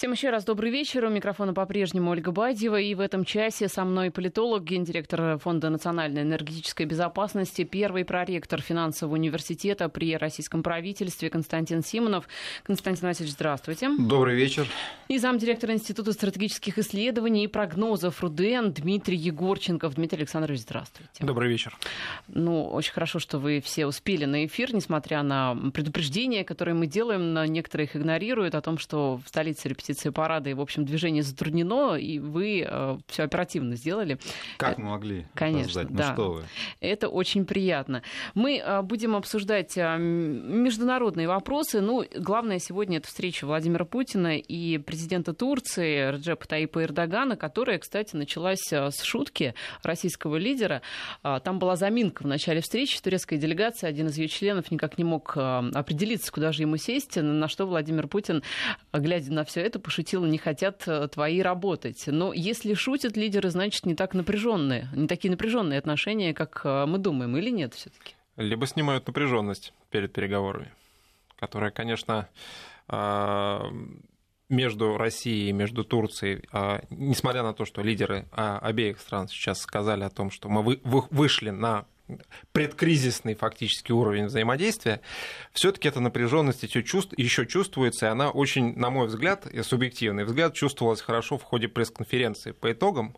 Всем еще раз добрый вечер. У микрофона по-прежнему Ольга Бадьева. И в этом часе со мной политолог, гендиректор Фонда национальной энергетической безопасности, первый проректор финансового университета при российском правительстве Константин Симонов. Константин Васильевич, здравствуйте. Добрый вечер. И замдиректора Института стратегических исследований и прогнозов РУДН Дмитрий Егорченков. Дмитрий Александрович, здравствуйте. Добрый вечер. Ну, очень хорошо, что вы все успели на эфир, несмотря на предупреждения, которые мы делаем, но некоторые их игнорируют, о том, что в столице репетиции репетиции парада, и, в общем, движение затруднено, и вы э, все оперативно сделали. Как мы могли? Конечно, ну, да. что вы. Это очень приятно. Мы э, будем обсуждать э, международные вопросы. Ну, главное сегодня это встреча Владимира Путина и президента Турции Реджепа Таипа Эрдогана, которая, кстати, началась э, с шутки российского лидера. Э, там была заминка в начале встречи. Турецкая делегация, один из ее членов никак не мог э, определиться, куда же ему сесть, на что Владимир Путин, глядя на все это, пошутила, не хотят э, твои работать. Но если шутят лидеры, значит, не так напряженные, не такие напряженные отношения, как э, мы думаем, или нет все-таки? Либо снимают напряженность перед переговорами, которая, конечно, э, между Россией и между Турцией, несмотря на то, что лидеры обеих стран сейчас сказали о том, что мы вышли на предкризисный фактически уровень взаимодействия, все-таки эта напряженность еще, чувств, еще чувствуется, и она очень, на мой взгляд, субъективный взгляд, чувствовалась хорошо в ходе пресс-конференции по итогам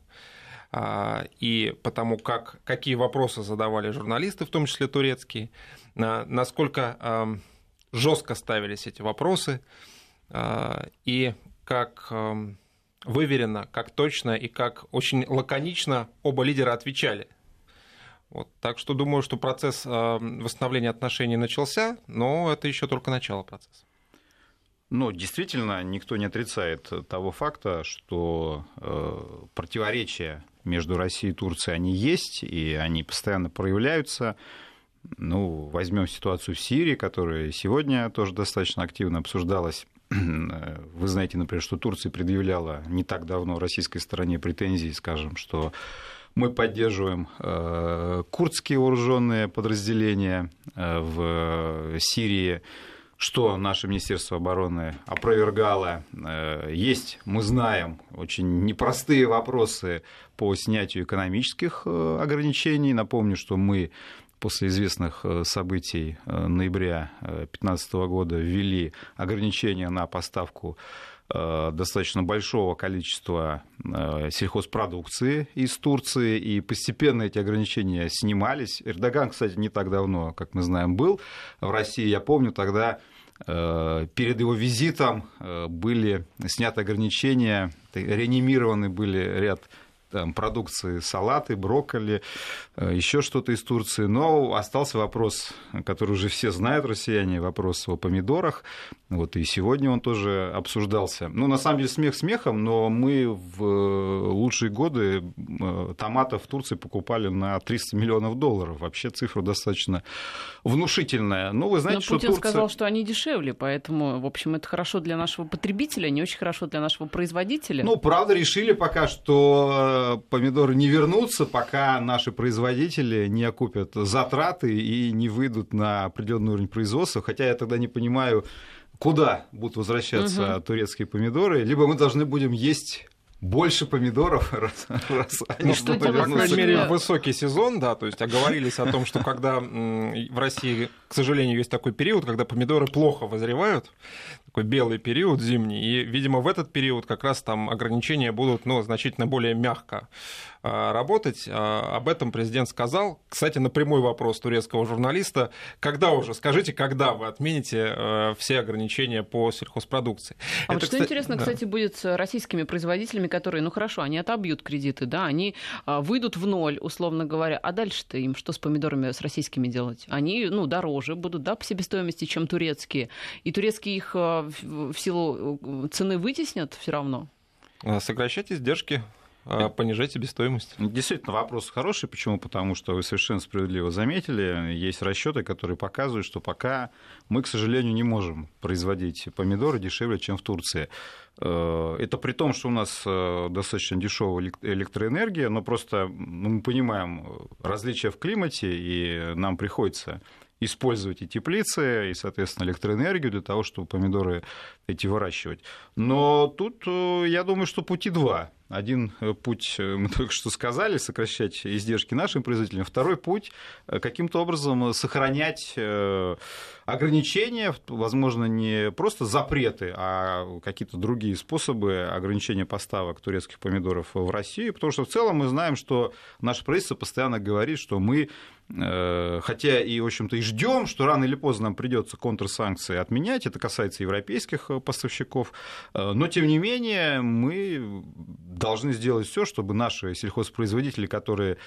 а, и потому как, какие вопросы задавали журналисты, в том числе турецкие, насколько жестко ставились эти вопросы, а, и как выверенно, как точно и как очень лаконично оба лидера отвечали вот, так что думаю, что процесс а, восстановления отношений начался, но это еще только начало процесса. Ну, действительно, никто не отрицает того факта, что э, противоречия между Россией и Турцией, они есть, и они постоянно проявляются. Ну, возьмем ситуацию в Сирии, которая сегодня тоже достаточно активно обсуждалась. Вы знаете, например, что Турция предъявляла не так давно российской стороне претензии, скажем, что мы поддерживаем э, курдские вооруженные подразделения э, в Сирии, что наше Министерство обороны опровергало. Э, есть, мы знаем, очень непростые вопросы по снятию экономических ограничений. Напомню, что мы после известных событий ноября 2015 года ввели ограничения на поставку Э, достаточно большого количества э, сельхозпродукции из Турции, и постепенно эти ограничения снимались. Эрдоган, кстати, не так давно, как мы знаем, был в России. Я помню, тогда э, перед его визитом были сняты ограничения, реанимированы были ряд там, продукции, салаты, брокколи, э, еще что-то из Турции. Но остался вопрос, который уже все знают, россияне, вопрос о помидорах. Вот и сегодня он тоже обсуждался. Ну, на самом деле, смех смехом, но мы в э, лучшие годы э, томатов в Турции покупали на 300 миллионов долларов. Вообще цифра достаточно внушительная. Но вы знаете, но что Путин Турция... сказал, что они дешевле, поэтому, в общем, это хорошо для нашего потребителя, не очень хорошо для нашего производителя. Ну, правда, решили пока, что помидоры не вернутся, пока наши производители не окупят затраты и не выйдут на определенный уровень производства. Хотя я тогда не понимаю, куда будут возвращаться угу. турецкие помидоры. Либо мы должны будем есть больше помидоров, раз, раз они ну, что По крайней мере, высокий сезон, да, то есть оговорились о том, что когда в России, к сожалению, есть такой период, когда помидоры плохо вызревают, такой белый период зимний, и, видимо, в этот период как раз там ограничения будут, ну, значительно более мягко работать. А, об этом президент сказал. Кстати, на прямой вопрос турецкого журналиста, когда уже, скажите, когда вы отмените э, все ограничения по сельхозпродукции? А Это, вот что кстати, интересно, да. кстати, будет с российскими производителями, которые, ну хорошо, они отобьют кредиты, да, они а, выйдут в ноль, условно говоря, а дальше-то им что с помидорами с российскими делать? Они, ну, дороже будут, да, по себестоимости, чем турецкие, и турецкие их в силу э, цены вытеснят все равно? Сокращать издержки а понижать себестоимость. Действительно, вопрос хороший. Почему? Потому что вы совершенно справедливо заметили, есть расчеты, которые показывают, что пока мы, к сожалению, не можем производить помидоры дешевле, чем в Турции. Э, это при том, что у нас э, достаточно дешевая электроэнергия, но просто ну, мы понимаем различия в климате, и нам приходится использовать и теплицы, и, соответственно, электроэнергию для того, чтобы помидоры эти выращивать. Но тут, я думаю, что пути два. Один э, путь, э, мы только что сказали, сокращать издержки нашим производителям. Второй путь э, каким-то образом сохранять ограничения, возможно, не просто запреты, а какие-то другие способы ограничения поставок турецких помидоров в Россию, потому что в целом мы знаем, что наше правительство постоянно говорит, что мы хотя и, в общем-то, и ждем, что рано или поздно нам придется контрсанкции отменять, это касается европейских поставщиков, но, тем не менее, мы должны сделать все, чтобы наши сельхозпроизводители, которые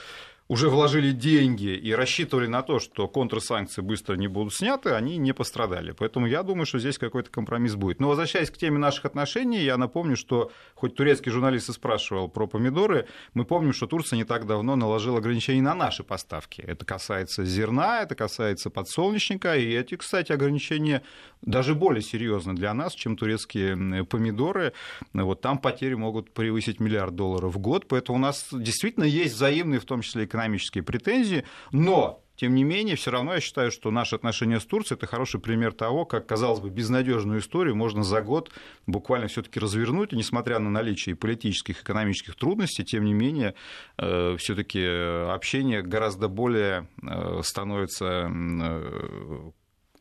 уже вложили деньги и рассчитывали на то, что контрсанкции быстро не будут сняты, они не пострадали. Поэтому я думаю, что здесь какой-то компромисс будет. Но возвращаясь к теме наших отношений, я напомню, что хоть турецкий журналист и спрашивал про помидоры, мы помним, что Турция не так давно наложила ограничения на наши поставки. Это касается зерна, это касается подсолнечника, и эти, кстати, ограничения даже более серьезны для нас, чем турецкие помидоры. Вот там потери могут превысить миллиард долларов в год, поэтому у нас действительно есть взаимные, в том числе экономические претензии, но тем не менее, все равно я считаю, что наши отношения с Турцией это хороший пример того, как, казалось бы, безнадежную историю можно за год буквально все-таки развернуть, и несмотря на наличие политических, экономических трудностей, тем не менее, э, все-таки общение гораздо более э, становится э,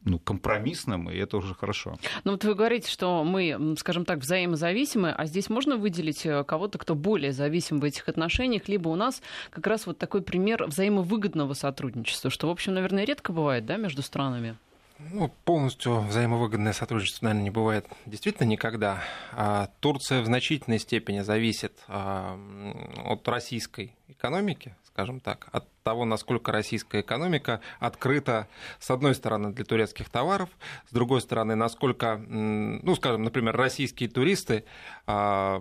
ну, компромиссным, и это уже хорошо. Ну вот вы говорите, что мы, скажем так, взаимозависимы, а здесь можно выделить э, кого-то, кто более зависим в этих отношениях, либо у нас как раз вот такой пример взаимовыгодного сотрудничества, что, в общем, наверное, редко бывает, да, между странами? Ну, полностью взаимовыгодное сотрудничество, наверное, не бывает действительно никогда. А Турция в значительной степени зависит а, от российской экономики, скажем так, от того, насколько российская экономика открыта, с одной стороны, для турецких товаров, с другой стороны, насколько, ну, скажем, например, российские туристы а,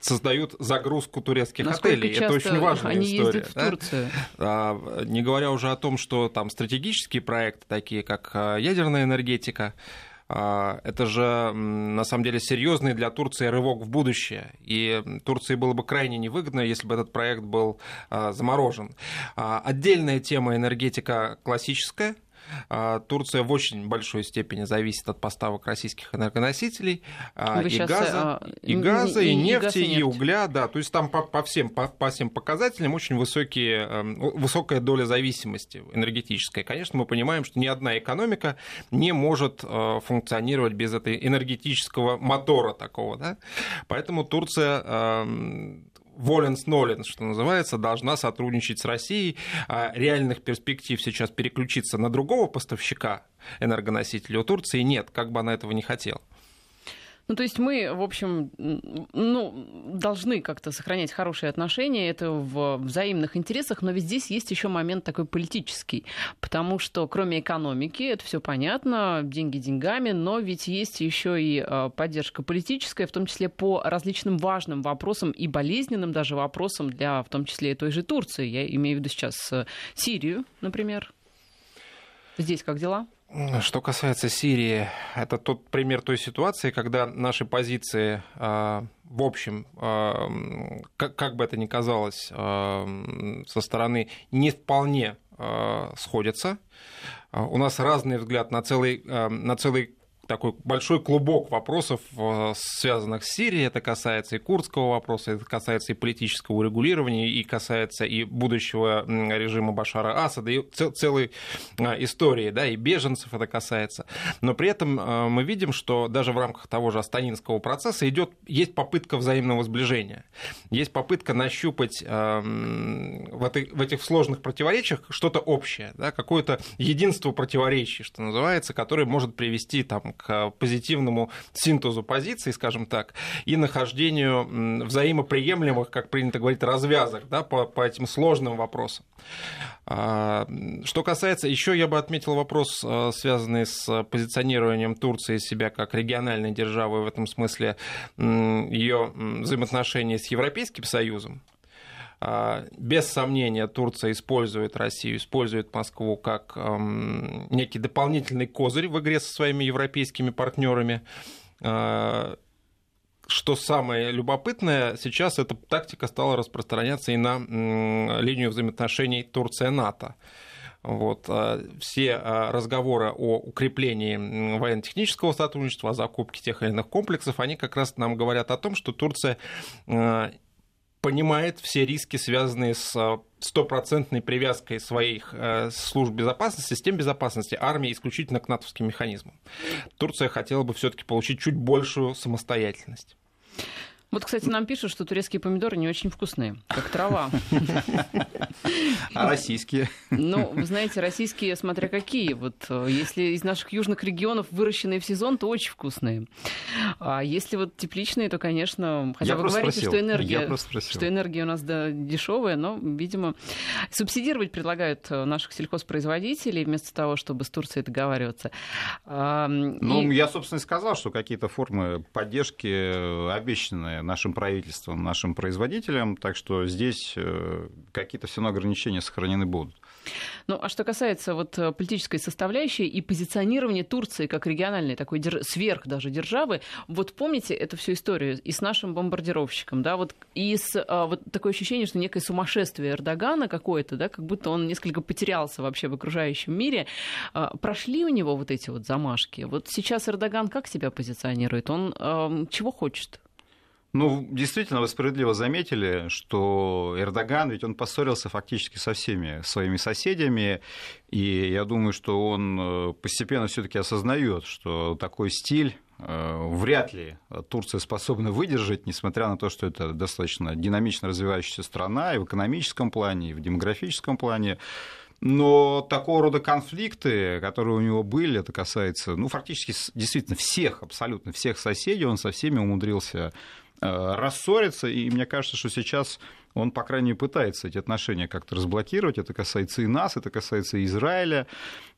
создают загрузку турецких Насколько отелей. Это очень важная они история. Ездят в Турцию? Да? Не говоря уже о том, что там стратегические проекты, такие как а, ядерная энергетика, а, это же на самом деле серьезный для Турции рывок в будущее. И Турции было бы крайне невыгодно, если бы этот проект был а, заморожен. А, отдельная тема энергетика классическая, а, Турция в очень большой степени зависит от поставок российских энергоносителей а, и газа, а, и газа, и, и нефти, и, и угля, да, то есть там по, по, всем, по, по всем показателям очень высокие, эм, высокая доля зависимости энергетической. Конечно, мы понимаем, что ни одна экономика не может э, функционировать без этой энергетического мотора такого, да, поэтому Турция эм, воленс ноленс, что называется, должна сотрудничать с Россией. А реальных перспектив сейчас переключиться на другого поставщика энергоносителя у Турции нет, как бы она этого не хотела. Ну, то есть мы, в общем, ну, должны как-то сохранять хорошие отношения, это в взаимных интересах, но ведь здесь есть еще момент такой политический, потому что кроме экономики, это все понятно, деньги деньгами, но ведь есть еще и а, поддержка политическая, в том числе по различным важным вопросам и болезненным даже вопросам для, в том числе и той же Турции. Я имею в виду сейчас э, Сирию, например. Здесь как дела? Что касается Сирии, это тот пример той ситуации, когда наши позиции, а, в общем, а, как бы это ни казалось, а, со стороны не вполне сходятся. У нас разный взгляд на целый, на целый такой большой клубок вопросов, э, связанных с Сирией. Это касается и курдского вопроса, это касается и политического урегулирования, и касается и будущего режима Башара Асада, и целой э, истории, да, и беженцев это касается. Но при этом э, мы видим, что даже в рамках того же Астанинского процесса идет, есть попытка взаимного сближения. Есть попытка нащупать этой, в этих сложных противоречиях что-то общее, да, какое-то единство противоречий, что называется, которое может привести там, к позитивному синтезу позиций, скажем так, и нахождению взаимоприемлемых, как принято говорить, развязок да, по, по этим сложным вопросам. А, что касается, еще я бы отметил вопрос, а, связанный с позиционированием Турции себя как региональной державы, в этом смысле ее взаимоотношения с Европейским Союзом. А, без сомнения, Турция использует Россию, использует Москву как некий дополнительный козырь в игре со своими европейскими партнерами. А, что самое любопытное, сейчас эта тактика стала распространяться и на линию взаимоотношений Турция-НАТО. Вот. А все разговоры о укреплении военно-технического сотрудничества, о закупке тех или иных комплексов, они как раз нам говорят о том, что Турция понимает все риски, связанные с стопроцентной привязкой своих служб безопасности, систем безопасности армии исключительно к натовским механизмам. Турция хотела бы все-таки получить чуть большую самостоятельность. Вот, кстати, нам пишут, что турецкие помидоры не очень вкусные, как трава. А российские? Ну, вы знаете, российские, смотря какие. Вот э, если из наших южных регионов выращенные в сезон, то очень вкусные. А если вот тепличные, то, конечно, хотя вы говорите, что энергия, что энергия у нас да, дешевая, но, видимо, субсидировать предлагают э, наших сельхозпроизводителей вместо того, чтобы с Турцией договариваться. Ну, и... я, собственно, и сказал, что какие-то формы поддержки э, нашим правительством, нашим производителям, так что здесь э, какие-то все равно ограничения сохранены будут. Ну, а что касается вот э, политической составляющей и позиционирования Турции как региональной такой дер... сверх даже державы, вот помните эту всю историю и с нашим бомбардировщиком, да, вот и с а, вот такое ощущение, что некое сумасшествие Эрдогана какое-то, да, как будто он несколько потерялся вообще в окружающем мире. А, прошли у него вот эти вот замашки? Вот сейчас Эрдоган как себя позиционирует? Он а, чего хочет? Ну, действительно, вы справедливо заметили, что Эрдоган, ведь он поссорился фактически со всеми своими соседями, и я думаю, что он э, постепенно все-таки осознает, что такой стиль э, вряд ли Турция способна выдержать, несмотря на то, что это достаточно динамично развивающаяся страна и в экономическом плане, и в демографическом плане. Но такого рода конфликты, которые у него были, это касается, ну, фактически действительно всех, абсолютно всех соседей, он со всеми умудрился рассориться, и мне кажется, что сейчас он, по крайней мере, пытается эти отношения как-то разблокировать. Это касается и нас, это касается и Израиля.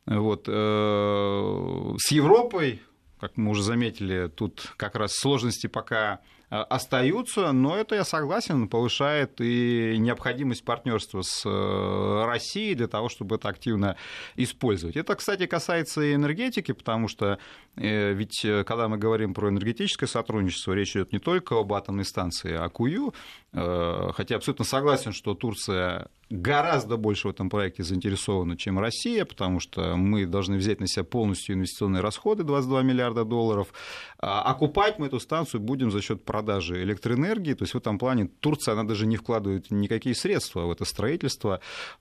Вот. Э, с Европой, как мы уже заметили, тут как раз сложности пока Э, остаются, но это, я согласен, повышает и необходимость партнерства с э, Россией для того, чтобы это активно использовать. Это, кстати, касается и энергетики, потому что э, ведь когда мы говорим про энергетическое сотрудничество, речь идет не только об атомной станции Акую, хотя абсолютно согласен, что Турция гораздо больше в этом проекте заинтересована, чем Россия, потому что мы должны взять на себя полностью инвестиционные расходы 22 миллиарда долларов. А окупать мы эту станцию будем за счет продажи электроэнергии. То есть в этом плане Турция, она даже не вкладывает никакие средства в это строительство.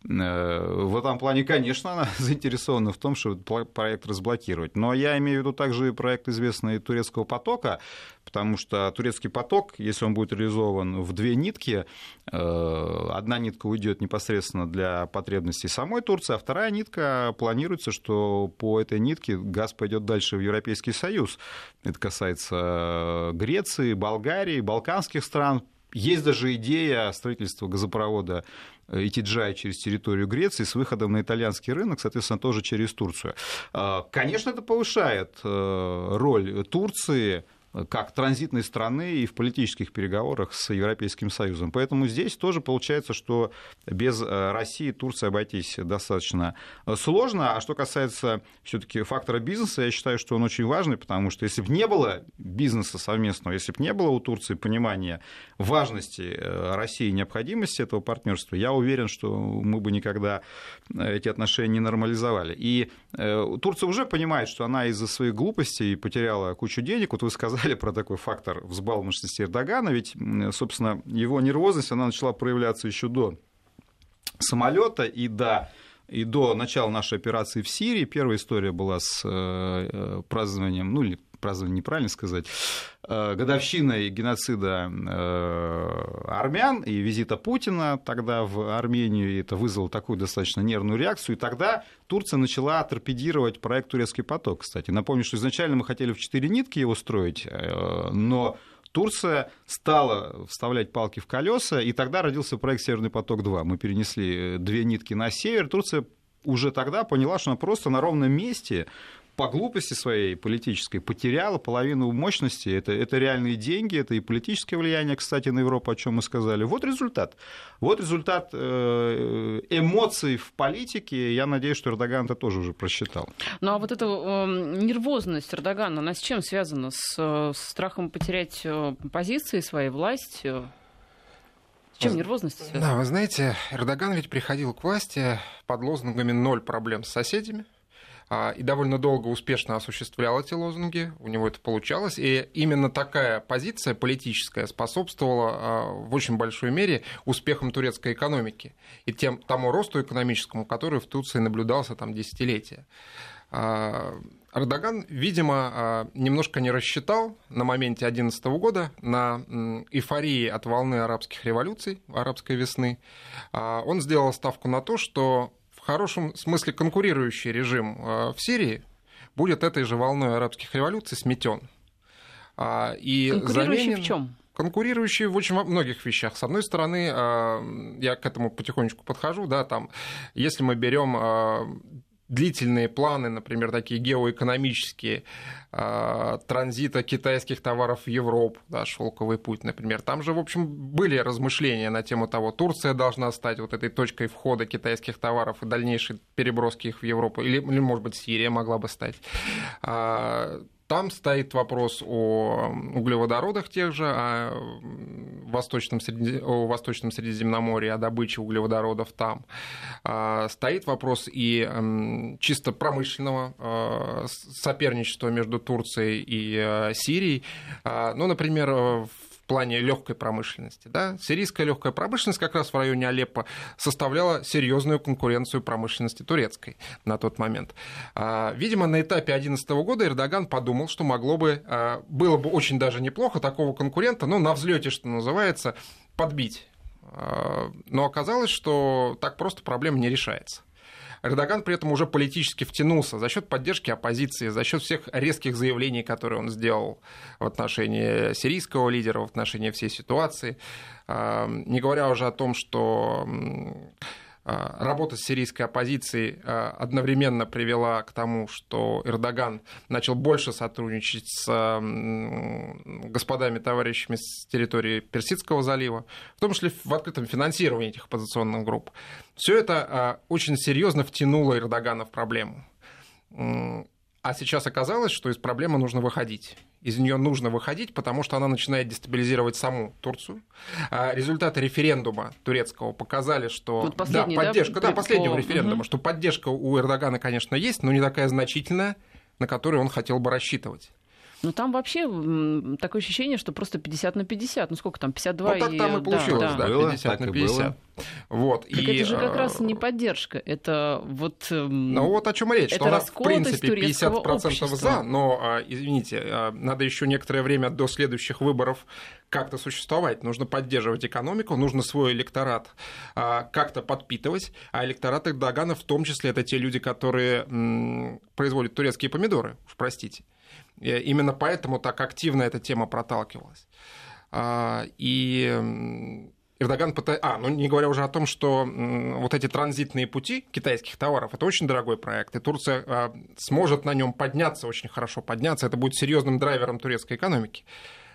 Э, в этом плане, конечно, она заинтересована в том, чтобы проект разблокировать. Но я имею в виду также и проект известный турецкого потока, потому что турецкий поток, если он будет реализован в две нитки, э, одна нитка уйдет непосредственно для потребностей самой Турции, а вторая нитка планируется, что по этой нитке газ пойдет дальше в Европейский Союз. Это касается Греции, Болгарии, балканских стран. Есть даже идея строительства газопровода Итиджай через территорию Греции с выходом на итальянский рынок, соответственно, тоже через Турцию. Э, конечно, это повышает э, роль Турции как транзитной страны и в политических переговорах с Европейским Союзом. Поэтому здесь тоже получается, что без э, России Турция обойтись достаточно э, сложно. А что касается все-таки фактора бизнеса, я считаю, что он очень важный, потому что если бы не было бизнеса совместного, если бы не было у Турции понимания важности э, России и необходимости этого партнерства, я уверен, что мы бы никогда эти отношения не нормализовали. И Турция уже понимает, что она из-за своих глупостей потеряла кучу денег. Вот вы сказали, сказали про такой фактор взбалмошности Эрдогана, ведь, собственно, его нервозность, она начала проявляться еще до самолета и до и до начала нашей операции в Сирии. Первая история была с э, э, празднованием, ну или празднование неправильно сказать, э, годовщиной геноцида э, армян и визита Путина тогда в Армению, и это вызвало такую достаточно нервную реакцию, и тогда Турция начала торпедировать проект «Турецкий поток», кстати. Напомню, что изначально мы хотели в четыре нитки его строить, э, но Турция стала вставлять палки в колеса, и тогда родился проект «Северный поток-2». Мы перенесли две нитки на север. Турция уже тогда поняла, что она просто на ровном месте по глупости своей политической потеряла половину мощности. Это, это реальные деньги, это и политическое влияние, кстати, на Европу, о чем мы сказали. Вот результат. Вот результат э, эмоций в политике. Я надеюсь, что Эрдоган это тоже уже просчитал. Ну а вот эта э, нервозность Эрдогана, она с чем связана? С, с страхом потерять э, позиции, своей власть? чем нервозность связана? Да, вы знаете, Эрдоган ведь приходил к власти под лозунгами «ноль проблем с соседями», и довольно долго успешно осуществлял эти лозунги, у него это получалось, и именно такая позиция политическая способствовала а, в очень большой мере успехам турецкой экономики и тем, тому росту экономическому, который в Турции наблюдался там десятилетия. А, Эрдоган, видимо, немножко не рассчитал на моменте 2011 года, на эйфории от волны арабских революций, арабской весны. Он сделал ставку на то, что в хорошем смысле конкурирующий режим э, в Сирии будет этой же волной арабских революций сметен. А, и конкурирующий заменен... в чем? конкурирующие в очень многих вещах. С одной стороны, э, я к этому потихонечку подхожу, да, там, если мы берем э, длительные планы, например, такие геоэкономические, э, транзита китайских товаров в Европу, да, шелковый путь, например. Там же, в общем, были размышления на тему того, Турция должна стать вот этой точкой входа китайских товаров и дальнейшей переброски их в Европу, или, или может быть, Сирия могла бы стать. А, там стоит вопрос о углеводородах тех же, о Восточном, Среди... о Восточном Средиземноморье, о добыче углеводородов там. А, стоит вопрос и чисто промышленного а, соперничества между Турцией и а, Сирией. Ну, например, в плане легкой промышленности. Да? Сирийская легкая промышленность как раз в районе Алеппо составляла серьезную конкуренцию промышленности турецкой на тот момент. А, видимо, на этапе 2011 года Эрдоган подумал, что могло бы, а, было бы очень даже неплохо такого конкурента, ну, на взлете, что называется, подбить. А, но оказалось, что так просто проблема не решается. Эрдоган при этом уже политически втянулся за счет поддержки оппозиции, за счет всех резких заявлений, которые он сделал в отношении сирийского лидера, в отношении всей ситуации. Не говоря уже о том, что работа с сирийской оппозицией а, одновременно привела к тому, что Эрдоган начал больше сотрудничать с господами, товарищами с территории Персидского залива, в том числе в открытом финансировании этих оппозиционных групп. Все это а, очень серьезно втянуло Эрдогана в проблему. А сейчас оказалось, что из проблемы нужно выходить. Из нее нужно выходить, потому что она начинает дестабилизировать саму Турцию. А результаты референдума турецкого показали, что вот да, поддержка, да, да последнего по... референдума, угу. что поддержка у Эрдогана, конечно, есть, но не такая значительная, на которую он хотел бы рассчитывать. Ну, там вообще такое ощущение, что просто 50 на 50. Ну, сколько там, 52 ну, так и... там и получилось, да, да. Было, 50 на 50. Было. Вот, так и... это же как раз не поддержка, это вот... Ну, вот о чем речь, что у нас, в принципе, 50% общества. за, но, а, извините, а, надо еще некоторое время до следующих выборов как-то существовать. Нужно поддерживать экономику, нужно свой электорат а, как-то подпитывать, а электорат Эрдогана в том числе это те люди, которые производят турецкие помидоры, уж простите. Э, именно поэтому так активно эта тема проталкивалась. А, и Эрдоган пытается... А, ну не говоря уже о том, что вот эти транзитные пути китайских товаров, это очень дорогой проект, и Турция а, сможет на нем подняться, очень хорошо подняться, это будет серьезным драйвером турецкой экономики.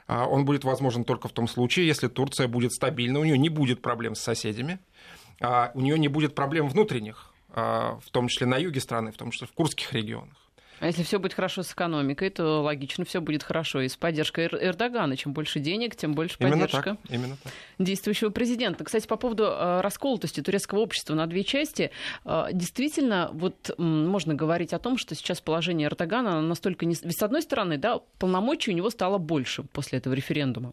А, он будет возможен только в том случае, если Турция будет стабильна, у нее не будет проблем с соседями, у нее не будет проблем внутренних, в том числе на юге страны, в том числе в курских регионах. А если все будет хорошо с экономикой, то логично все будет хорошо и с поддержкой Эр- Эрдогана. Чем больше денег, тем больше поддержка именно так, именно так. действующего президента. Кстати, по поводу э, расколотости турецкого общества на две части, э, действительно, вот можно говорить о том, что сейчас положение Эрдогана настолько не... Ведь с одной стороны, да, полномочий у него стало больше после этого референдума.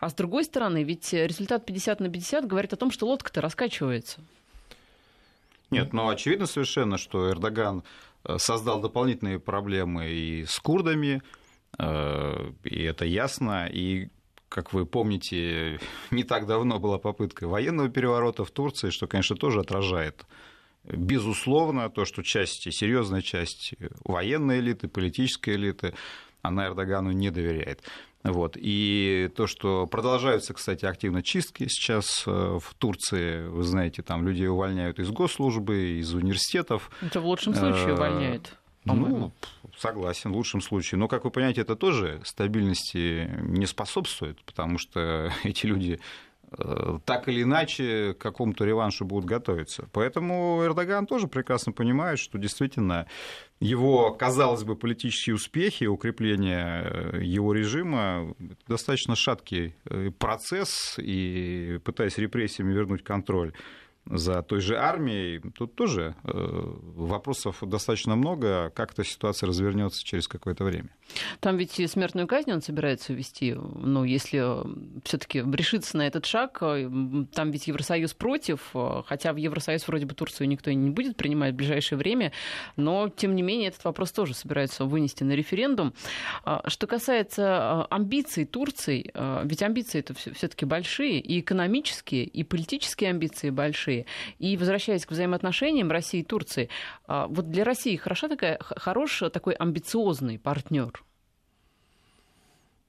А с другой стороны, ведь результат 50 на 50 говорит о том, что лодка-то раскачивается. Нет, но очевидно совершенно, что Эрдоган создал дополнительные проблемы и с курдами, э, и это ясно. И, как вы помните, не так давно была попытка военного переворота в Турции, что, конечно, тоже отражает безусловно то, что часть, серьезная часть военной элиты, политической элиты, она Эрдогану не доверяет. Вот. И то, что продолжаются, кстати, активно чистки сейчас э, в Турции, вы знаете, там людей увольняют из госслужбы, из университетов. Это в лучшем случае э, увольняют. Ну, согласен, в лучшем случае. Но, как вы понимаете, это тоже стабильности не способствует, потому что эти люди так или иначе к какому-то реваншу будут готовиться. Поэтому Эрдоган тоже прекрасно понимает, что действительно его, казалось бы, политические успехи, укрепление э, его режима достаточно шаткий э, процесс, и пытаясь репрессиями вернуть контроль за той же армией, тут тоже э, вопросов достаточно много, как эта ситуация развернется через какое-то время. Там ведь и смертную казнь он собирается ввести, ну, если все-таки решится на этот шаг, э, там ведь Евросоюз против, э, хотя в Евросоюз вроде бы Турцию никто не будет принимать в ближайшее время, но, тем не менее, этот вопрос тоже собирается вынести на референдум. А, что касается амбиций Турции, ведь амбиции это все-таки большие, и экономические, и политические амбиции большие, большие. И возвращаясь к взаимоотношениям России и Турции, а, вот для России хороша такая, хорош такой амбициозный партнер?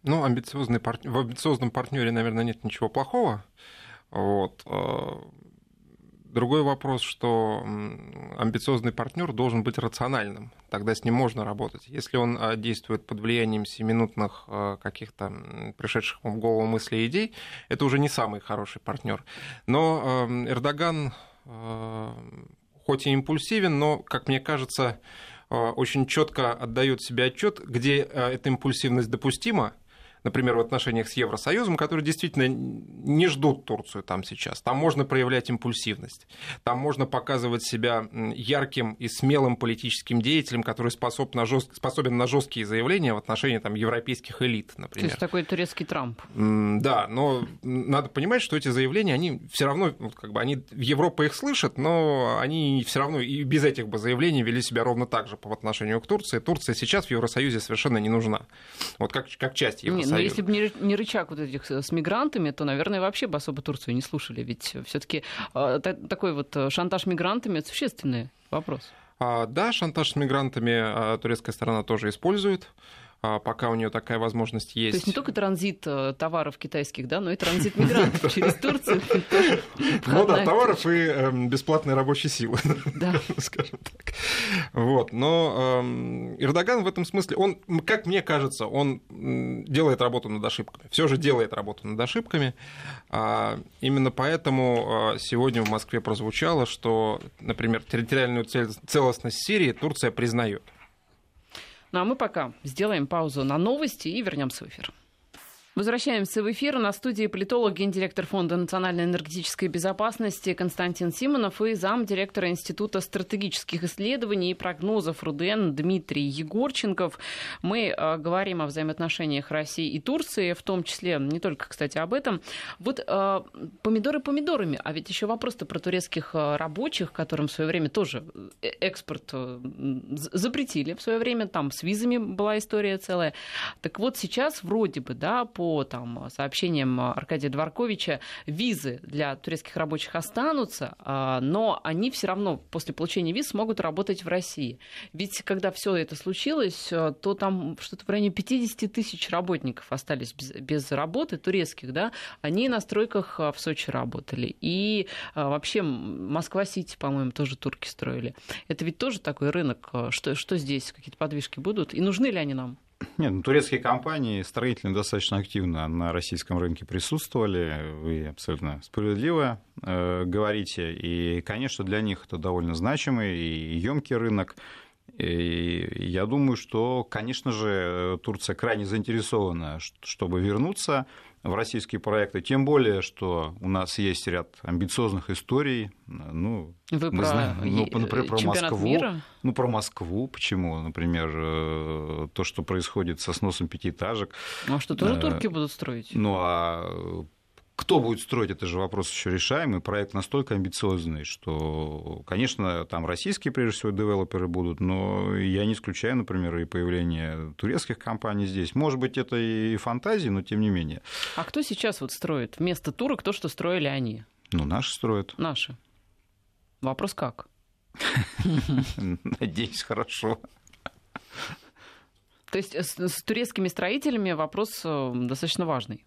Ну, амбициозный пар... в амбициозном партнере, наверное, нет ничего плохого. Вот. А, другой вопрос, что амбициозный партнер должен быть рациональным. Тогда с ним можно работать. Если он а, действует под влиянием семиминутных каких-то пришедших в голову мыслей и идей, это уже не самый хороший партнер. Но Эрдоган хоть и импульсивен, но, как мне кажется, очень четко отдает себе отчет, где эта импульсивность допустима, например, в отношениях с Евросоюзом, которые действительно не ждут Турцию там сейчас. Там можно проявлять импульсивность, там можно показывать себя ярким и смелым политическим деятелем, который способ на жест... способен на жесткие заявления в отношении там, европейских элит, например. То есть такой турецкий Трамп. Да, но надо понимать, что эти заявления, они все равно, как бы, они, Европа их слышит, но они все равно и без этих бы заявлений вели себя ровно так же по отношению к Турции. Турция сейчас в Евросоюзе совершенно не нужна. Вот как, как часть Евросоюза. Но если бы не, рычаг вот этих с мигрантами, то, наверное, вообще бы особо Турцию не слушали. Ведь все-таки э, такой вот э, шантаж мигрантами это существенный вопрос. А, да, шантаж с мигрантами а, турецкая сторона тоже использует. А, пока у нее такая возможность есть. То есть не только транзит э, товаров китайских, да, но и транзит мигрантов через Турцию. Ну да, товаров и эм, бесплатной рабочей силы, скажем так. Вот, но эм, Эрдоган в этом смысле, он, как мне кажется, он делает работу над ошибками. Все же делает работу над ошибками. А, именно поэтому а, сегодня в Москве прозвучало, что, например, территориальную целостность Сирии Турция признает. Ну а мы пока сделаем паузу на новости и вернемся в эфир. Возвращаемся в эфир. На студии политолог, гендиректор Фонда национальной энергетической безопасности Константин Симонов и замдиректора Института стратегических исследований и прогнозов РУДН Дмитрий Егорченков. Мы э, говорим о взаимоотношениях России и Турции, в том числе не только, кстати, об этом. Вот э, помидоры помидорами, а ведь еще вопрос-то про турецких э, рабочих, которым в свое время тоже экспорт запретили в свое время, там с визами была история целая. Так вот сейчас вроде бы, да, по по там, сообщениям Аркадия Дворковича, визы для турецких рабочих останутся, а, но они все равно после получения виз смогут работать в России. Ведь когда все это случилось, то там что-то в районе 50 тысяч работников остались без, без работы, турецких, да, они на стройках в Сочи работали. И а, вообще Москва-Сити, по-моему, тоже турки строили. Это ведь тоже такой рынок. Что, что здесь? Какие-то подвижки будут? И нужны ли они нам? Нет, ну, турецкие компании строительные достаточно активно на российском рынке присутствовали. Вы абсолютно справедливо э, говорите. И, конечно, для них это довольно значимый и емкий рынок. И я думаю, что, конечно же, Турция крайне заинтересована, чтобы вернуться в российские проекты. Тем более, что у нас есть ряд амбициозных историй. Ну, Вы мы про... знаем, ну, например, про Москву. Мира? Ну, про Москву. Почему? Например, э, то, что происходит со сносом пятиэтажек. Ну, а что, тоже э, турки будут строить? Ну, а кто будет строить, это же вопрос еще решаемый. Проект настолько амбициозный, что, конечно, там российские, прежде всего, девелоперы будут, но я не исключаю, например, и появление турецких компаний здесь. Может быть, это и фантазии, но тем не менее. А кто сейчас вот строит вместо турок то, что строили они? Ну, наши строят. Наши. Вопрос как? Надеюсь, хорошо. То есть с турецкими строителями вопрос э, достаточно важный.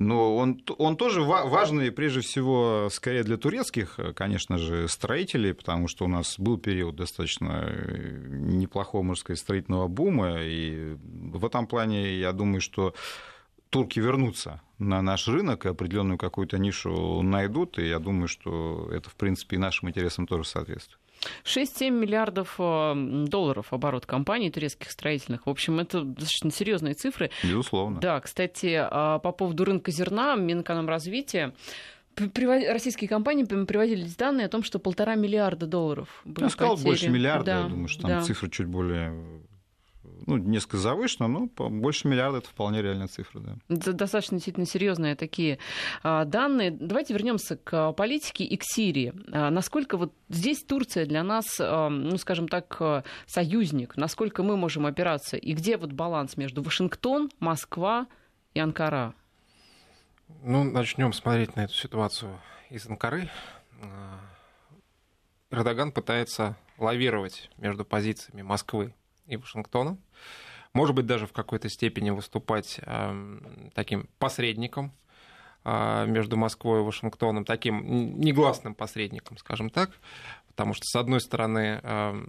Но он, он тоже важный, прежде всего, скорее для турецких, конечно же, строителей, потому что у нас был период достаточно э, неплохого, можно сказать, строительного бума, и в этом плане я думаю, что турки вернутся на наш рынок и определенную какую-то нишу найдут, и я думаю, что это, в принципе, и нашим интересам тоже соответствует. 6-7 миллиардов э, долларов оборот компаний турецких строительных. В общем, это достаточно серьезные цифры. Безусловно. Да, кстати, а, по поводу рынка зерна, Минэкономразвития российские компании приводились данные о том, что полтора миллиарда долларов были Я сказал, больше миллиарда, да, я думаю, что там да. цифра чуть более ну, несколько завышено, но больше миллиарда это вполне реальная цифра. Да. Это достаточно действительно серьезные такие а, данные. Давайте вернемся к политике и к Сирии. А, насколько вот здесь Турция для нас, а, ну, скажем так, союзник, насколько мы можем опираться, и где вот баланс между Вашингтон, Москва и Анкара? Ну, начнем смотреть на эту ситуацию из Анкары. Эрдоган пытается лавировать между позициями Москвы и Вашингтона. Может быть, даже в какой-то степени выступать э, таким посредником э, между Москвой и Вашингтоном, таким негласным посредником, скажем так. Потому что, с одной стороны, э,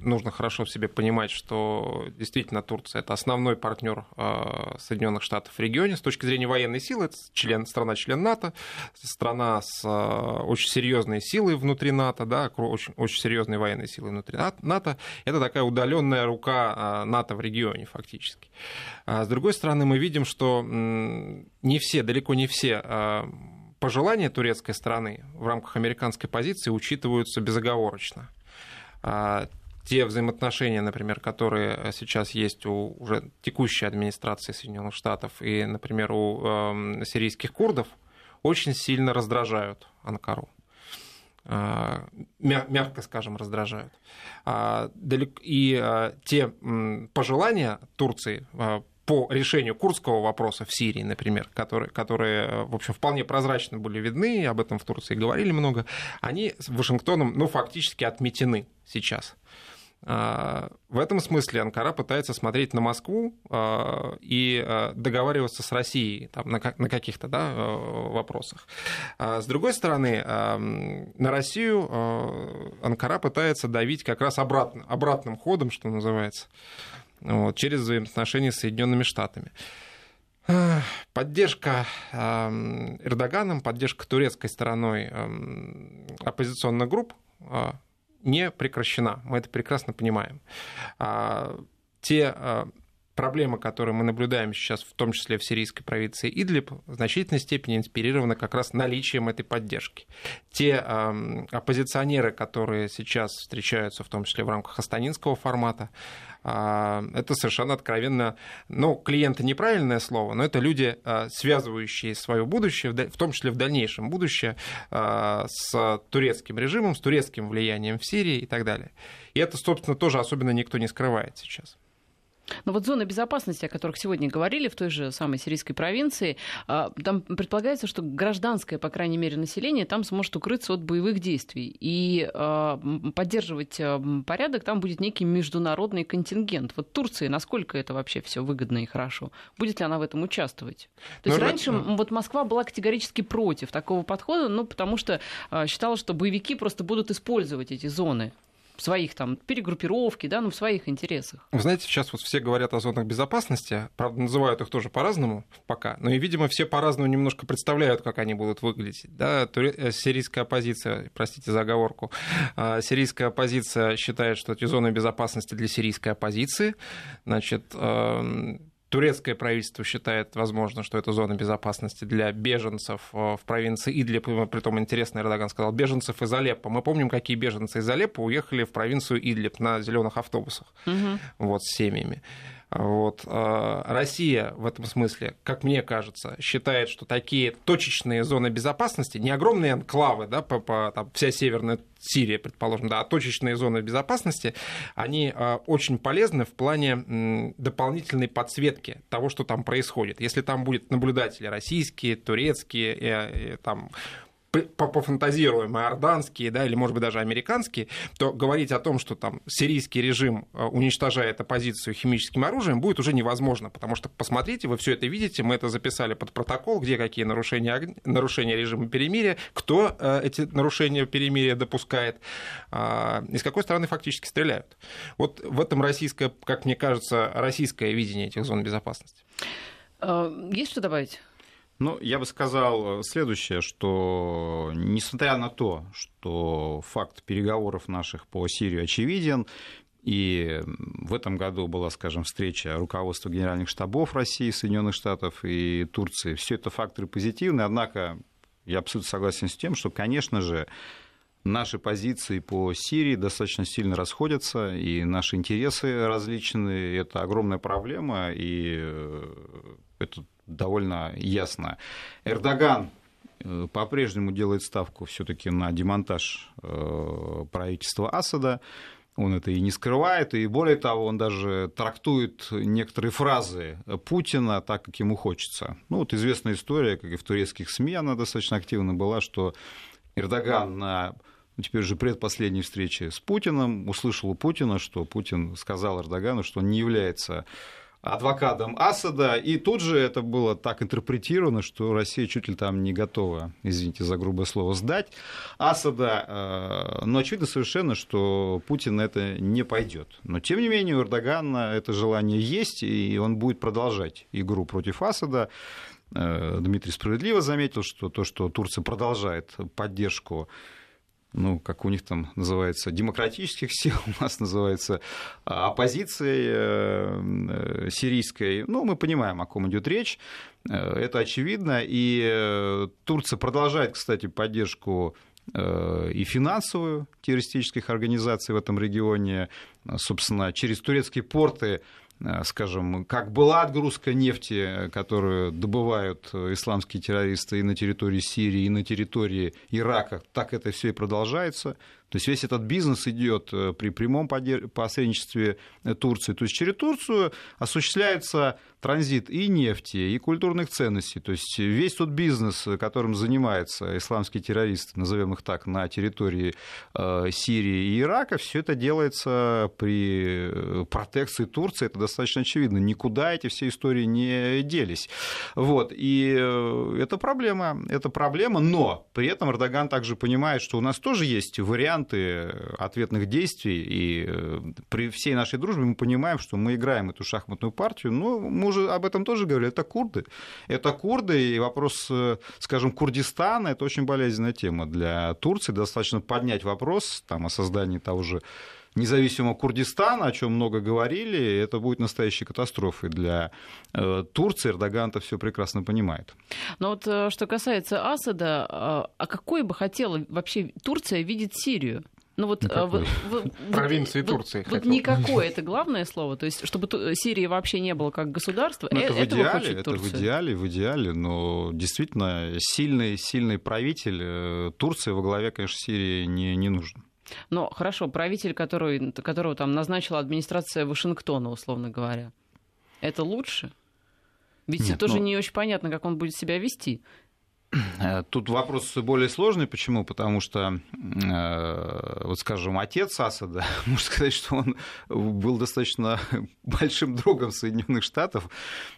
нужно хорошо в себе понимать, что действительно Турция это основной партнер э, Соединенных Штатов в регионе с точки зрения военной силы. Это член, страна-член НАТО, страна с э, очень серьезной силой внутри НАТО, да, очень, очень серьезной военной силой внутри НАТО. Это такая удаленная рука э, НАТО в регионе фактически. А с другой стороны, мы видим, что не все, далеко не все пожелания турецкой страны в рамках американской позиции учитываются безоговорочно а те взаимоотношения, например, которые сейчас есть у уже текущей администрации Соединенных Штатов и, например, у э, сирийских курдов, очень сильно раздражают Анкару а, мягко скажем, раздражают. А, и а, те пожелания Турции по решению курдского вопроса в Сирии, например, которые, которые, в общем, вполне прозрачно были видны, об этом в Турции говорили много, они с Вашингтоном, ну, фактически отметены сейчас. А, в этом смысле Анкара пытается смотреть на Москву а, и а, договариваться с Россией там, на каких-то да, вопросах. С другой стороны, на Россию Анкара пытается давить как раз обратно, обратным ходом, что называется, вот, через взаимоотношения с Соединенными Штатами. Поддержка Эрдоганом, поддержка турецкой стороной оппозиционных групп не прекращена. Мы это прекрасно понимаем. А, те а, проблемы, которые мы наблюдаем сейчас, в том числе в сирийской провинции Идлиб, в значительной степени инспирированы как раз наличием этой поддержки. Те э, оппозиционеры, которые сейчас встречаются, в том числе в рамках астанинского формата, а, это совершенно откровенно, ну, клиенты неправильное слово, но это люди, а, связывающие свое будущее, в том числе в дальнейшем будущее, а, с турецким режимом, с турецким влиянием в Сирии и так далее. И это, собственно, тоже особенно никто не скрывает сейчас. Но вот зоны безопасности, о которых сегодня говорили, в той же самой сирийской провинции, а, там предполагается, что гражданское, по крайней мере, население там сможет укрыться от боевых действий. И а, поддерживать а, порядок там будет некий международный контингент. Вот Турции, насколько это вообще все выгодно и хорошо? Будет ли она в этом участвовать? То есть ну, раньше ну... вот Москва была категорически против такого подхода, ну, потому что считала, что боевики просто будут использовать эти зоны своих там перегруппировки, да, ну, в своих интересах. Вы знаете, сейчас вот все говорят о зонах безопасности, правда, называют их тоже по-разному пока, но и, видимо, все по-разному немножко представляют, как они будут выглядеть. Да, э, сирийская оппозиция, простите за оговорку, а, сирийская оппозиция считает, что эти зоны безопасности для сирийской оппозиции, значит, эм, Турецкое правительство считает, возможно, что это зона безопасности для беженцев э, в провинции Идлиб. Притом интересно, Эрдоган сказал, беженцев из Алеппо. Мы помним, какие беженцы из Алеппо уехали в провинцию Идлиб на зеленых автобусах угу. вот, с семьями. Вот. А, Россия в этом смысле, как мне кажется, считает, что такие точечные зоны безопасности, не огромные анклавы, да, по, по, там, вся северная Сирия, предположим, да, а точечные зоны безопасности, они а, очень полезны в плане дополнительной подсветки того, что там происходит. Если там будут наблюдатели российские, турецкие, и, и, там пофантазируем, иорданские, да, или, может быть, даже американские, то говорить о том, что там сирийский режим э, уничтожает оппозицию химическим оружием, будет уже невозможно, потому что, посмотрите, вы все это видите, мы это записали под протокол, где какие нарушения, нарушения режима перемирия, кто э, эти нарушения перемирия допускает, а, и с какой стороны фактически стреляют. Вот в этом российское, как мне кажется, российское видение этих зон безопасности. Есть что добавить? Ну, я бы сказал следующее, что несмотря на то, что факт переговоров наших по Сирии очевиден, и в этом году была, скажем, встреча руководства генеральных штабов России, Соединенных Штатов и Турции. Все это факторы позитивные, однако я абсолютно согласен с тем, что, конечно же, наши позиции по Сирии достаточно сильно расходятся, и наши интересы различные. Это огромная проблема, и э, это довольно ясно. Эрдоган э, по-прежнему делает ставку все-таки на демонтаж э, правительства Асада. Он это и не скрывает, и более того, он даже трактует некоторые фразы Путина так, как ему хочется. Ну, вот известная история, как и в турецких СМИ она достаточно активно была, что Эрдоган на ну, теперь же предпоследней встрече с Путиным услышал у Путина, что Путин сказал Эрдогану, что он не является адвокатом Асада, и тут же это было так интерпретировано, что Россия чуть ли там не готова, извините за грубое слово, сдать Асада, э, но очевидно совершенно, что Путин это не пойдет. Но тем не менее у Эрдогана это желание есть, и он будет продолжать игру против Асада. Э, Дмитрий справедливо заметил, что то, что Турция продолжает поддержку ну, как у них там называется, демократических сил, у нас называется а, оппозицией э, э, сирийской. Ну, мы понимаем, о ком идет речь, э, это очевидно. И Турция продолжает, кстати, поддержку и финансовую террористических организаций в этом регионе. Собственно, через турецкие порты скажем, как была отгрузка нефти, которую добывают исламские террористы и на территории Сирии, и на территории Ирака, так это все и продолжается. То есть весь этот бизнес идет э, при прямом посредничестве Турции. То есть через Турцию осуществляется транзит и нефти, и культурных ценностей. То есть весь тот бизнес, которым занимаются исламские террористы, назовем их так, на территории э, Сирии и Ирака, все это делается при э, протекции Турции. Это достаточно очевидно. Никуда эти все истории не делись. Вот. И это проблема. Это проблема, но при этом Эрдоган также понимает, что у нас тоже есть вариант варианты ответных действий, и э, при всей нашей дружбе мы понимаем, что мы играем эту шахматную партию, но мы уже об этом тоже говорили, это курды. Это курды, и вопрос, э, скажем, Курдистана, это очень болезненная тема для Турции, достаточно поднять вопрос там, о создании того же независимого Курдистана, о чем много говорили, это будет настоящей катастрофой для э, Турции. Эрдоган это все прекрасно понимает. Но вот э, что касается Асада, а какой бы хотела вообще Турция видеть Сирию? Ну вот в, в, провинции в, Турции. Вот никакое это главное слово, то есть чтобы Сирии вообще не было как государства. Ну, это, э, в идеале, это в идеале, в идеале, но действительно сильный сильный правитель Турции во главе, конечно, Сирии не не нужен. Но хорошо, правитель, который, которого там назначила администрация Вашингтона, условно говоря, это лучше? Ведь Нет, тоже ну... не очень понятно, как он будет себя вести. Э, тут вопрос более сложный. Почему? Потому что, э, вот скажем, отец Асада, можно сказать, что он был достаточно большим другом Соединенных Штатов.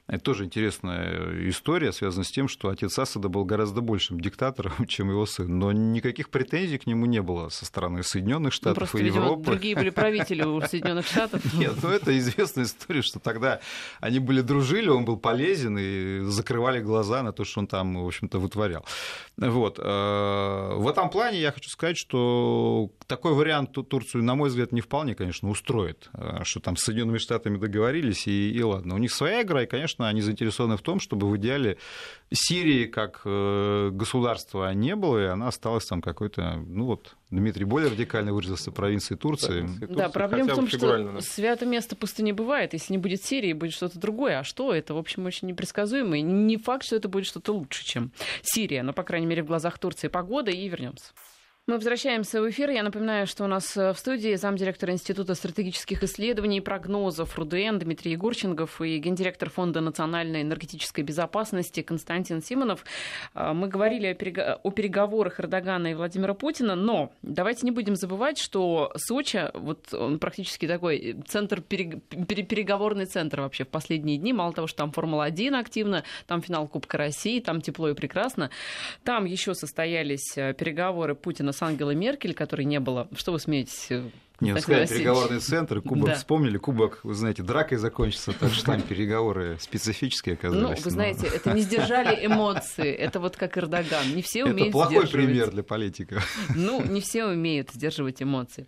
Это тоже интересная история, связанная с тем, что отец Асада был гораздо большим диктатором, чем его сын. Но никаких претензий к нему не было со стороны Соединенных ну, Штатов ну, просто, и Европы. Видимо, другие были правители у Соединенных Штатов. Нет, ну это известная история, что тогда они были дружили, он был полезен и закрывали глаза на то, что он там, в общем-то, вытворял вытворял. Вот. Э, в этом плане я хочу сказать, что такой вариант Турцию, на мой взгляд, не вполне, конечно, устроит, э, что там с Соединенными Штатами договорились, и, и ладно. У них своя игра, и, конечно, они заинтересованы в том, чтобы в идеале Сирии как э, государства не было, и она осталась там какой-то, ну вот, Дмитрий более радикально выразился провинции Турции. Да, да проблема в том, что свято место пусто не бывает. Если не будет Сирии, будет что-то другое. А что? Это, в общем, очень непредсказуемо. И не факт, что это будет что-то лучше, чем Сирия. Но, по крайней мере, в глазах Турции погода. И вернемся. Мы возвращаемся в эфир. Я напоминаю, что у нас э, в студии замдиректора Института стратегических исследований и прогнозов РУДН Дмитрий Егорченков и гендиректор Фонда национальной энергетической безопасности Константин Симонов. А, мы говорили о переговорах Эрдогана и Владимира Путина, но давайте не будем забывать, что Сочи, вот он практически такой центр, переговорный центр вообще в последние дни. Мало того, что там Формула-1 активно, там финал Кубка России, там тепло и прекрасно. Там еще состоялись э, переговоры Путина с Ангелой Меркель, которой не было. Что вы смеетесь? Не, ну, сказали, переговорный центр, кубок да. вспомнили, кубок, вы знаете, дракой закончится, так что там переговоры специфические оказались. Ну, вы знаете, это не сдержали эмоции, это вот как Эрдоган, не все умеют Это плохой пример для политика. Ну, не все умеют сдерживать эмоции.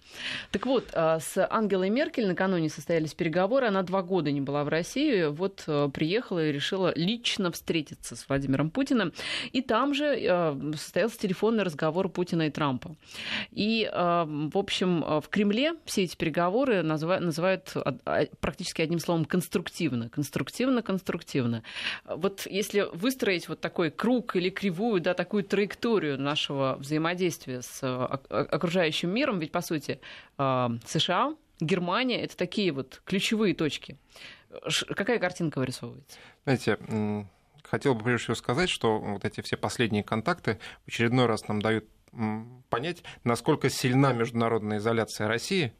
Так вот, а, с Ангелой Меркель накануне состоялись переговоры, она два года не была в России, вот а, приехала и решила лично встретиться с Владимиром Путиным, и там же а, состоялся телефонный разговор Путина и Трампа. И, в общем, в Кремле Кремле все эти переговоры называют, называют практически одним словом конструктивно. Конструктивно, конструктивно. Вот если выстроить вот такой круг или кривую, да, такую траекторию нашего взаимодействия с окружающим миром, ведь, по сути, США, Германия — это такие вот ключевые точки. Какая картинка вырисовывается? Знаете, хотел бы прежде всего сказать, что вот эти все последние контакты в очередной раз нам дают понять, насколько сильна международная изоляция России,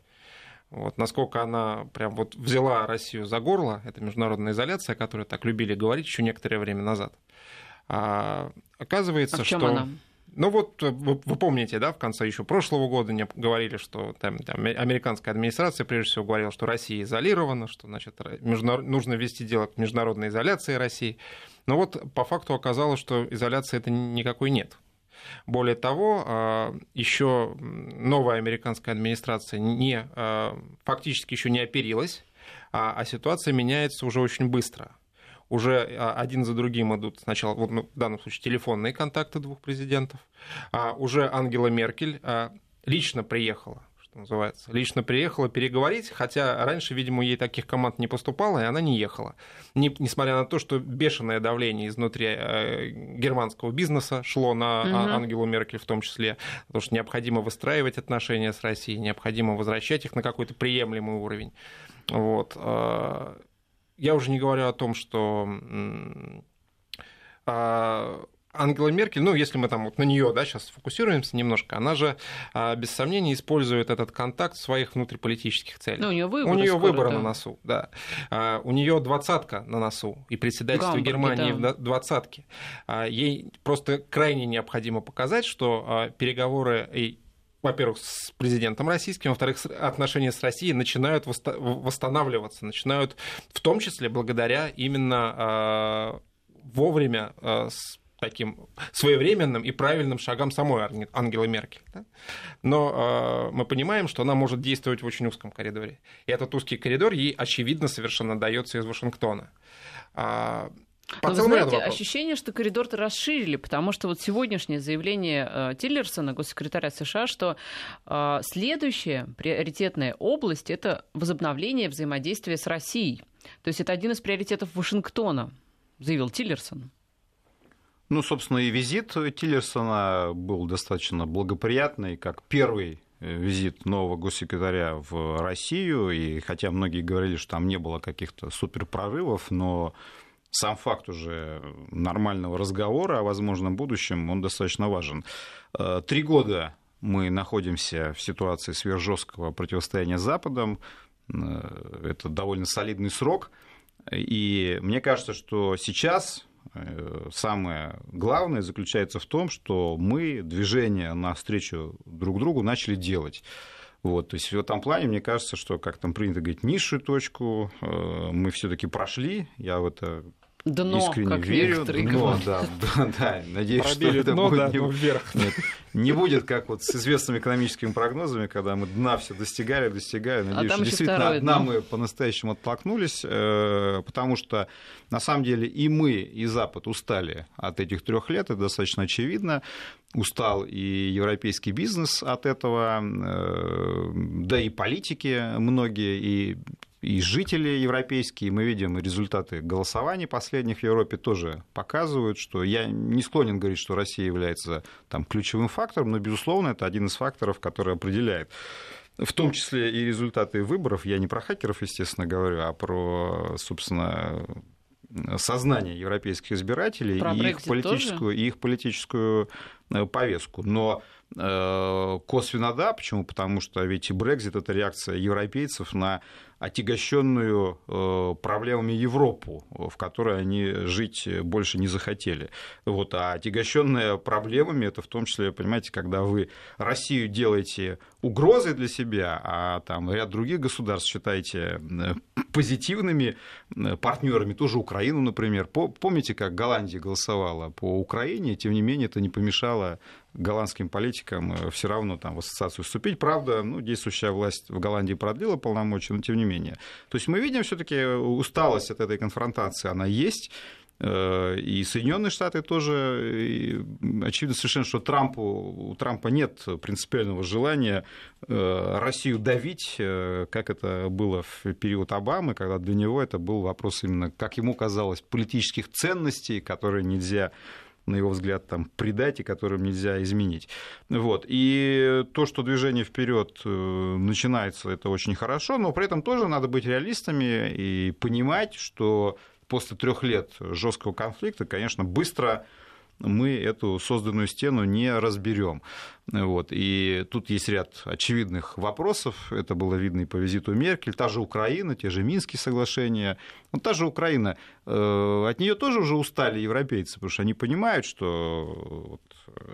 вот, насколько она прям вот взяла Россию за горло, это международная изоляция, о которой так любили говорить еще некоторое время назад. А, оказывается, а что... Она? Ну вот вы, вы помните, да, в конце еще прошлого года мне говорили, что там, там, американская администрация прежде всего говорила, что Россия изолирована, что значит, международ... нужно вести дело к международной изоляции России. Но вот по факту оказалось, что изоляции это никакой нет. Более того, а, еще новая американская администрация не, а, фактически еще не оперилась, а, а ситуация меняется уже очень быстро. Уже один за другим идут сначала, вот, ну, в данном случае, телефонные контакты двух президентов, а уже Ангела Меркель лично приехала что называется. Лично приехала переговорить, хотя раньше, видимо, ей таких команд не поступало, и она не ехала. Не, несмотря на то, что бешеное давление изнутри э, германского бизнеса шло на угу. Ангелу Меркель в том числе, потому что необходимо выстраивать отношения с Россией, необходимо возвращать их на какой-то приемлемый уровень. Вот. Э, я уже не говорю о том, что э, Ангела Меркель, ну, если мы там вот на нее, да, сейчас фокусируемся немножко, она же, а, без сомнения, использует этот контакт в своих внутриполитических целях. Ну, у нее выбор. У нее скоро, выбор да. на носу, да. А, у нее двадцатка на носу и председательство Гамбурге, Германии да. в двадцатке. А, ей просто крайне необходимо показать, что переговоры и во-первых, с президентом российским, во-вторых, отношения с Россией начинают восстанавливаться, начинают в том числе благодаря именно вовремя таким своевременным и правильным шагам самой Ангелы Меркель. Да? Но э, мы понимаем, что она может действовать в очень узком коридоре. И этот узкий коридор ей, очевидно, совершенно дается из Вашингтона. А, по Но знаете, ощущение, что коридор-то расширили, потому что вот сегодняшнее заявление э, Тиллерсона, госсекретаря США, что э, следующая приоритетная область – это возобновление взаимодействия с Россией. То есть это один из приоритетов Вашингтона, заявил Тиллерсон. Ну, собственно, и визит Тиллерсона был достаточно благоприятный, как первый э, визит нового госсекретаря в Россию, и хотя многие говорили, что там не было каких-то суперпрорывов, но сам факт уже нормального разговора о возможном будущем, он достаточно важен. Э, три года мы находимся в ситуации сверхжесткого противостояния с Западом, э, это довольно солидный срок, и мне кажется, что сейчас самое главное заключается в том, что мы движение навстречу друг другу начали делать. Вот, то есть в этом плане, мне кажется, что, как там принято говорить, низшую точку э, мы все-таки прошли. Я в это дно, искренне как верю. Дно, да, да, да. Надеюсь, Пробили что это дно, будет да, не... вверх. Нет, не будет, как вот с известными экономическими прогнозами, когда мы дна все достигали, достигали. А Надеюсь, а что действительно от дна мы по-настоящему оттолкнулись, э, потому что на самом деле и мы, и Запад устали от этих трех лет, это достаточно очевидно. Устал и европейский бизнес от этого, э, да и политики многие, и и жители европейские, мы видим результаты голосований последних в Европе тоже показывают, что я не склонен говорить, что Россия является там, ключевым фактором, но, безусловно, это один из факторов, который определяет в том числе и результаты выборов. Я не про хакеров, естественно, говорю, а про, собственно, сознание европейских избирателей про и их, политическую, и их политическую повестку. Но Э, косвенно да. Почему? Потому что ведь и Брекзит – это реакция европейцев на отягощенную э, проблемами Европу, в которой они жить больше не захотели. Вот, а отягощенная проблемами, это в том числе, понимаете, когда вы Россию делаете угрозой для себя, а там ряд других государств считаете э, позитивными э, партнерами, тоже Украину, например. Помните, как Голландия голосовала по Украине, тем не менее это не помешало голландским политикам э, все равно там в ассоциацию вступить. Правда, ну, действующая власть в Голландии продлила полномочия, но тем не менее. То есть мы видим все-таки усталость от этой конфронтации, она есть. Э, и Соединенные Штаты тоже, очевидно совершенно, что Трампу, у Трампа нет принципиального желания э, Россию давить, как это было в период Обамы, когда для него это был вопрос именно, как ему казалось, политических ценностей, которые нельзя на его взгляд, там, предать и которым нельзя изменить. Вот. И то, что движение вперед э, начинается, это очень хорошо, но при этом тоже надо быть реалистами и понимать, что после трех лет жесткого конфликта, конечно, быстро мы эту созданную стену не разберем. Вот. И тут есть ряд очевидных вопросов. Это было видно и по визиту Меркель. Та же Украина, те же Минские соглашения. Вот та же Украина. Э, от нее тоже уже устали европейцы, потому что они понимают, что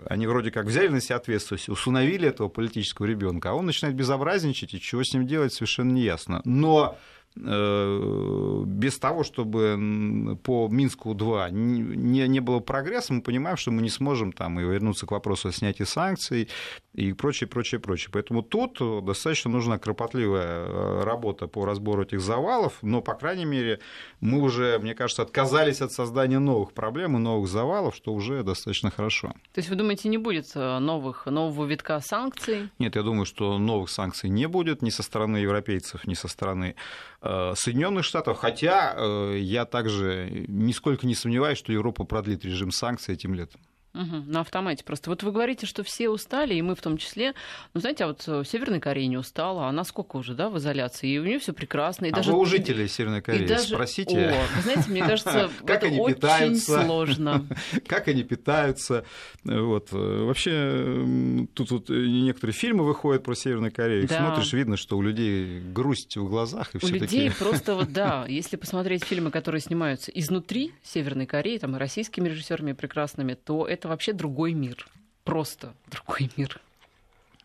они вроде как взяли на себя ответственность, усыновили этого политического ребенка, а он начинает безобразничать, и чего с ним делать совершенно не ясно. Но без того, чтобы по Минску-2 не, не было прогресса, мы понимаем, что мы не сможем там и вернуться к вопросу о снятии санкций и прочее, прочее, прочее. Поэтому тут достаточно нужна кропотливая э, работа по разбору этих завалов, но, по крайней мере, мы уже, мне кажется, отказались от создания новых проблем и новых завалов, что уже достаточно хорошо. То есть вы думаете, не будет э, новых, нового витка санкций? Нет, я думаю, что новых санкций не будет ни со стороны европейцев, ни со стороны Э, Соединенных Штатов, хотя э, я также нисколько не сомневаюсь, что Европа продлит режим санкций этим летом. Угу, на автомате просто. Вот вы говорите, что все устали, и мы в том числе. Ну, знаете, а вот э, Северная Корея не устала, она сколько уже, да, в изоляции, и у нее все прекрасно. И а даже... вы у жителей Северной Кореи даже... спросите. О, вы знаете, мне кажется, как это они очень питаются, сложно. Как они питаются. Вот. Вообще, тут вот некоторые фильмы выходят про Северную Корею, да. смотришь, видно, что у людей грусть в глазах. И у людей такие... просто вот, да, если посмотреть фильмы, которые снимаются изнутри Северной Кореи, там и российскими режиссерами прекрасными, то это это вообще другой мир. Просто другой мир.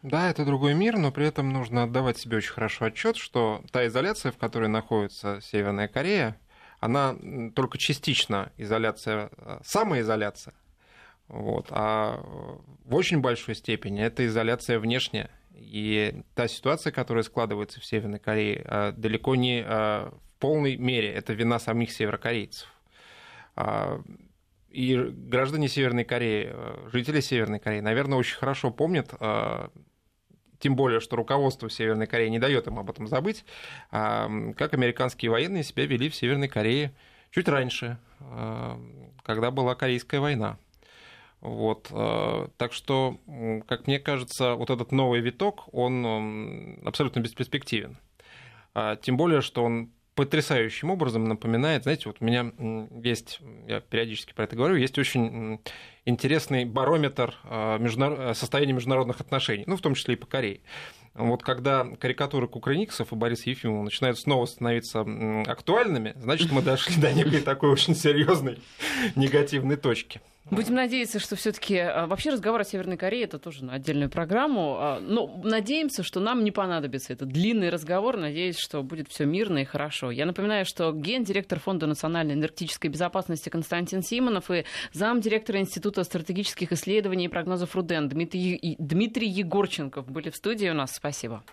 Да, это другой мир, но при этом нужно отдавать себе очень хорошо отчет, что та изоляция, в которой находится Северная Корея, она только частично изоляция, э, самоизоляция. Вот, а в очень большой степени это изоляция внешняя. И та ситуация, которая складывается в Северной Корее, э, далеко не э, в полной мере это вина самих северокорейцев. А, и граждане Северной Кореи, э, жители Северной Кореи, наверное, очень хорошо помнят, э, тем более, что руководство Северной Кореи не дает им об этом забыть, э, как американские военные себя вели в Северной Корее чуть раньше, когда была Корейская война. Вот, так что, как мне кажется, вот этот новый виток, он абсолютно бесперспективен. Тем более, что он потрясающим образом напоминает, знаете, вот у меня есть, я периодически про это говорю, есть очень интересный барометр а, международ... состояния международных отношений, ну, в том числе и по Корее. Вот когда карикатуры Кукрыниксов и Бориса Ефимова начинают снова становиться актуальными, значит, мы дошли до некой такой очень серьезной негативной точки. Будем надеяться, что все-таки а, вообще разговор о Северной Корее это тоже на отдельную программу. А, но надеемся, что нам не понадобится этот длинный разговор. Надеюсь, что будет все мирно и хорошо. Я напоминаю, что гендиректор Фонда национальной энергетической безопасности Константин Симонов и замдиректора Института стратегических исследований и прогнозов РУДЕН Дмитрий, Дмитрий Егорченков были в студии у нас. Спасибо.